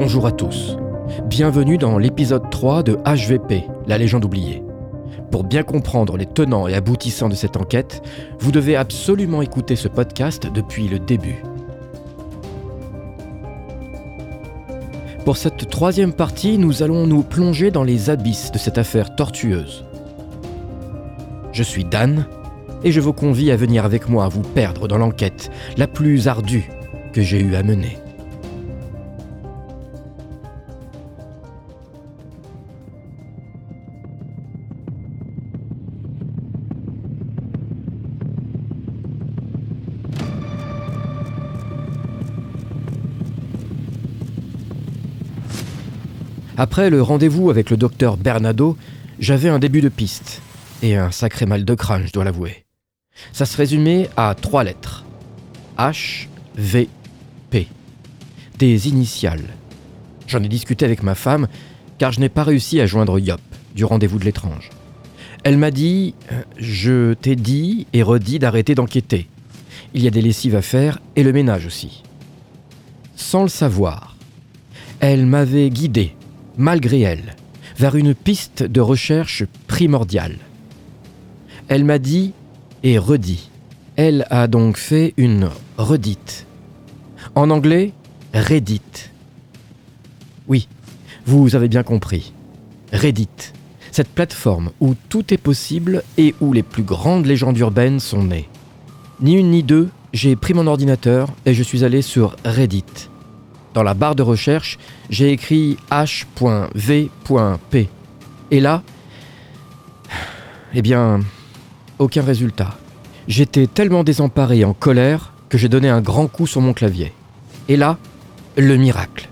Bonjour à tous. Bienvenue dans l'épisode 3 de HVP, la légende oubliée. Pour bien comprendre les tenants et aboutissants de cette enquête, vous devez absolument écouter ce podcast depuis le début. Pour cette troisième partie, nous allons nous plonger dans les abysses de cette affaire tortueuse. Je suis Dan, et je vous convie à venir avec moi vous perdre dans l'enquête la plus ardue que j'ai eu à mener. Après le rendez-vous avec le docteur Bernardo, j'avais un début de piste. Et un sacré mal de crâne, je dois l'avouer. Ça se résumait à trois lettres. H, V, P. Des initiales. J'en ai discuté avec ma femme, car je n'ai pas réussi à joindre Yop du rendez-vous de l'étrange. Elle m'a dit Je t'ai dit et redit d'arrêter d'enquêter. Il y a des lessives à faire et le ménage aussi. Sans le savoir, elle m'avait guidé malgré elle, vers une piste de recherche primordiale. Elle m'a dit et redit. Elle a donc fait une redite. En anglais, Reddit. Oui, vous avez bien compris. Reddit, cette plateforme où tout est possible et où les plus grandes légendes urbaines sont nées. Ni une ni deux, j'ai pris mon ordinateur et je suis allé sur Reddit. Dans la barre de recherche, j'ai écrit h.v.p. Et là, eh bien, aucun résultat. J'étais tellement désemparé en colère que j'ai donné un grand coup sur mon clavier. Et là, le miracle.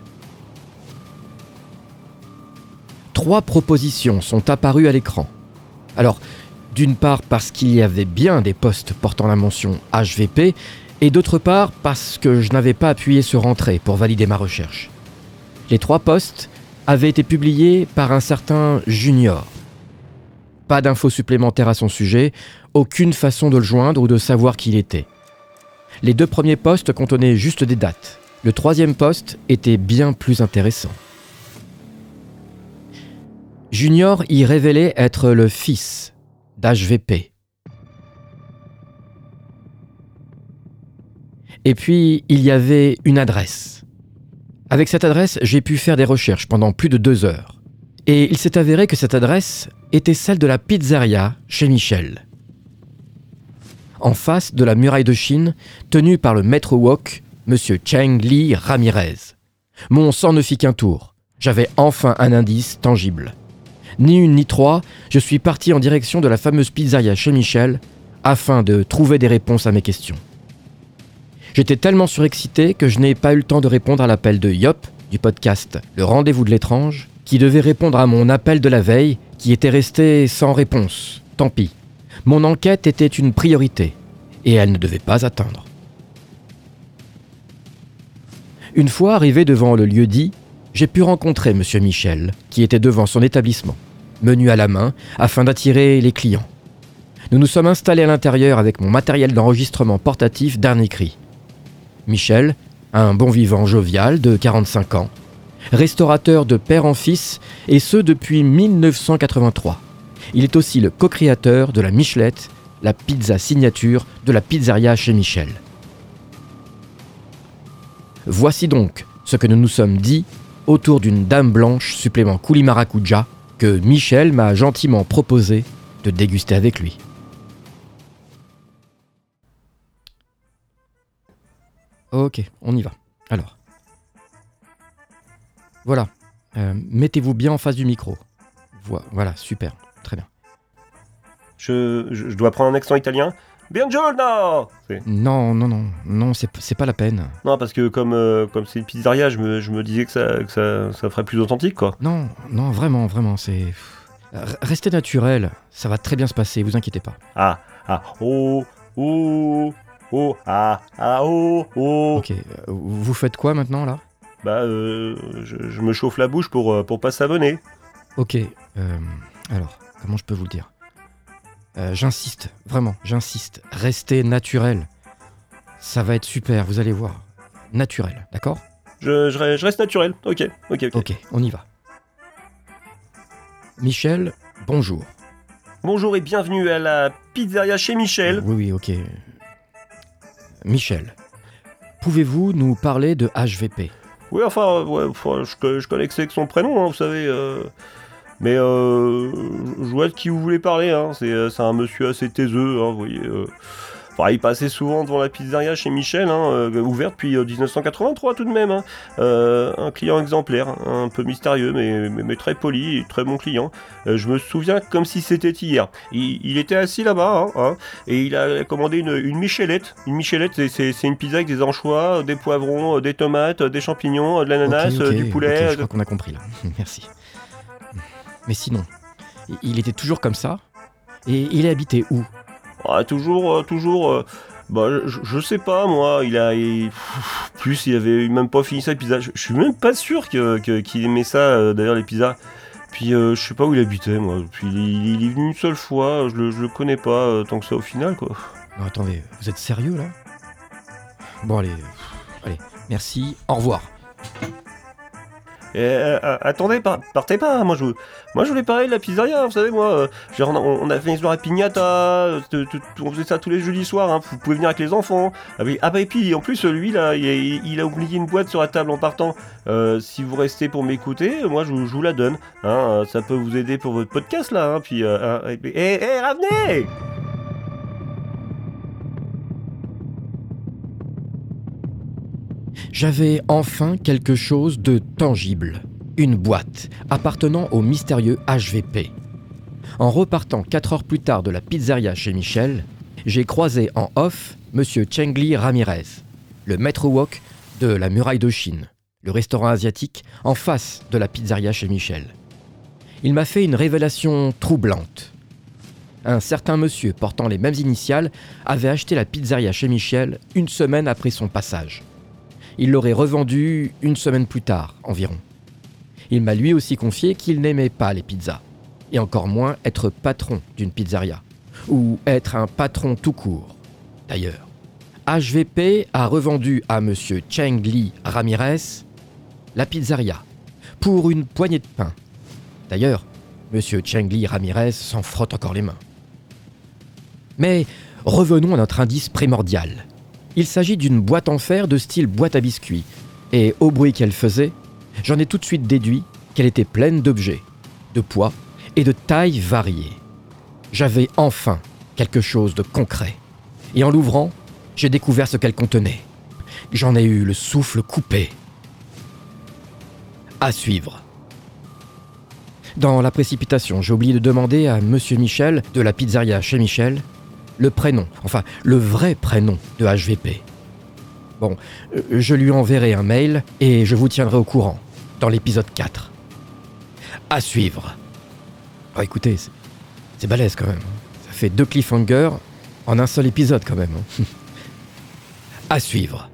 Trois propositions sont apparues à l'écran. Alors, d'une part parce qu'il y avait bien des postes portant la mention HVP, et d'autre part parce que je n'avais pas appuyé sur Entrée pour valider ma recherche. Les trois postes avaient été publiés par un certain Junior. Pas d'infos supplémentaires à son sujet, aucune façon de le joindre ou de savoir qui il était. Les deux premiers postes contenaient juste des dates. Le troisième poste était bien plus intéressant. Junior y révélait être le fils d'HVP. Et puis, il y avait une adresse. Avec cette adresse, j'ai pu faire des recherches pendant plus de deux heures. Et il s'est avéré que cette adresse était celle de la pizzeria chez Michel. En face de la muraille de Chine, tenue par le maître wok, M. Cheng Li Ramirez. Mon sang ne fit qu'un tour. J'avais enfin un indice tangible. Ni une ni trois, je suis parti en direction de la fameuse pizzeria chez Michel afin de trouver des réponses à mes questions. J'étais tellement surexcité que je n'ai pas eu le temps de répondre à l'appel de Yop du podcast Le Rendez-vous de l'étrange, qui devait répondre à mon appel de la veille, qui était resté sans réponse. Tant pis. Mon enquête était une priorité, et elle ne devait pas attendre. Une fois arrivé devant le lieu dit, j'ai pu rencontrer M. Michel, qui était devant son établissement, menu à la main, afin d'attirer les clients. Nous nous sommes installés à l'intérieur avec mon matériel d'enregistrement portatif dernier cri. Michel, un bon vivant jovial de 45 ans, restaurateur de père en fils, et ce depuis 1983. Il est aussi le co-créateur de la Michelette, la pizza signature de la pizzeria chez Michel. Voici donc ce que nous nous sommes dit autour d'une dame blanche supplément coulis maracuja que Michel m'a gentiment proposé de déguster avec lui. Ok, on y va. Alors. Voilà. Euh, mettez-vous bien en face du micro. Voilà, super. Très bien. Je, je, dois prendre un accent italien? Buongiorno Non, non, non, non, c'est pas la peine. Non, parce que comme euh, comme c'est une pizzeria, je me, je me disais que, ça, que ça, ça, ferait plus authentique, quoi. Non, non, vraiment, vraiment, c'est... Restez naturel, ça va très bien se passer, vous inquiétez pas. Ah, ah, oh, oh, Oh, ah, ah, oh, oh. Ok, euh, vous faites quoi maintenant là? Bah, euh, je, me chauffe la bouche pour, euh, pour pas s'abonner. Ok, euh, alors, comment je peux vous le dire? J'insiste, vraiment, j'insiste. Restez naturel. Ça va être super, vous allez voir. Naturel, d'accord? Je, je reste naturel. Ok, ok, ok. Ok, on y va. Michel, bonjour. Bonjour et bienvenue à la pizzeria chez Michel. Oui, oui, ok. Michel, pouvez-vous nous parler de HVP Oui, enfin, ouais, enfin, je, je connais que son prénom, hein, vous savez. euh, Mais euh, je vois de qui vous voulez parler. Hein. C'est euh, un monsieur assez taiseux, hein, vous voyez. euh. Enfin, il passait souvent devant la pizzeria chez Michel, hein, euh, ouverte depuis euh, 1983 tout de même. hein. Euh, un client exemplaire, hein, un peu mystérieux, mais, mais, mais très poli et très bon client. Euh, je me souviens comme si c'était hier. Il, il était assis là-bas, hein, hein, et il a commandé une, une michelette. Une michelette, c'est- une pizza avec des anchois, des poivrons, des tomates, des champignons, de l'ananas, euh, du poulet. je crois qu'on a compris là. Merci. Mais sinon, il était toujours comme ça Et il est habité où? Ah, toujours, euh, toujours. euh, bah, je, sais pas, moi. Il a. plus, il avait même pas fini sa pizza. Je, suis même pas sûr que- que- qu'il aimait ça, euh, d'ailleurs, les pizzas. Puis, euh, je sais pas où il habitait, moi. Puis, il, est venu une seule fois. Je le, le connais pas tant que ça au final, quoi. Attendez, vous êtes sérieux là? Bon, allez, allez, merci, au revoir. Et, euh, euh, attendez, par- partez pas. Moi, je, moi, je voulais parler de la pizzeria. Vous savez, moi, euh, genre, on, a, fait une soirée pignata. on faisait ça tous les jeudis soirs. hein, vous pouvez venir avec les enfants. Ah, ah bah, et puis, en plus, lui, là, il, a- oublié une boîte sur la table en partant. Si vous restez pour m'écouter, moi, je, vous- la donne. Hein, ça peut vous aider pour votre podcast, là. Hein, puis, et, eh, revenez J'avais enfin quelque chose de tangible. Une boîte appartenant au mystérieux HVP. En repartant 4 heures plus tard de la pizzeria chez Michel, j'ai croisé en off Monsieur Chengli Ramirez, le maître wok de la muraille de Chine, le restaurant asiatique en face de la pizzeria chez Michel. Il m'a fait une révélation troublante. Un certain monsieur portant les mêmes initiales avait acheté la pizzeria chez Michel une semaine après son passage. Il l'aurait revendue une semaine plus tard environ. Il m'a lui aussi confié qu'il n'aimait pas les pizzas, et encore moins être patron d'une pizzeria, ou être un patron tout court, d'ailleurs. HVP a revendu à M. Cheng Li Ramirez la pizzeria pour une poignée de pain. D'ailleurs, M. Cheng Li Ramirez s'en frotte encore les mains. Mais revenons à notre indice primordial. Il s'agit d'une boîte en fer de style boîte à biscuits, et au bruit qu'elle faisait, j'en ai tout de suite déduit qu'elle était pleine d'objets, de poids et de tailles variées. J'avais enfin quelque chose de concret, et en l'ouvrant, j'ai découvert ce qu'elle contenait. J'en ai eu le souffle coupé. À suivre. Dans la précipitation, j'ai oublié de demander à Monsieur Michel de la pizzeria chez Michel le prénom, enfin le vrai prénom de HVP. Bon, euh, je lui enverrai un mail et je vous tiendrai au courant dans l'épisode 4. À suivre. Oh, écoutez, c'est- c'est balèze quand même. hein. Ça fait deux cliffhangers en un seul épisode quand même. hein. à suivre.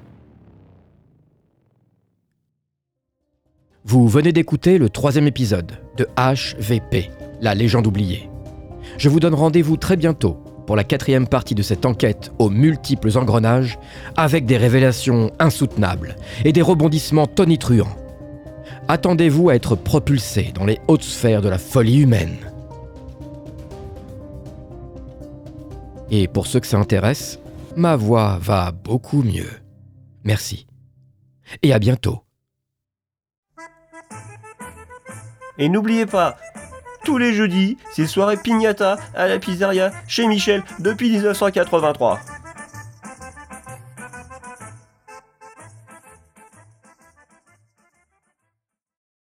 Vous venez d'écouter le troisième épisode de HVP, la légende oubliée. Je vous donne rendez-vous très bientôt pour la quatrième partie de cette enquête aux multiples engrenages, avec des révélations insoutenables et des rebondissements tonitruants. Attendez-vous à être propulsé dans les hautes sphères de la folie humaine. Et pour ceux que ça intéresse, ma voix va beaucoup mieux. Merci. Et à bientôt. Et n'oubliez pas, tous les jeudis, c'est soirée pignata à la pizzeria chez Michel depuis 1983.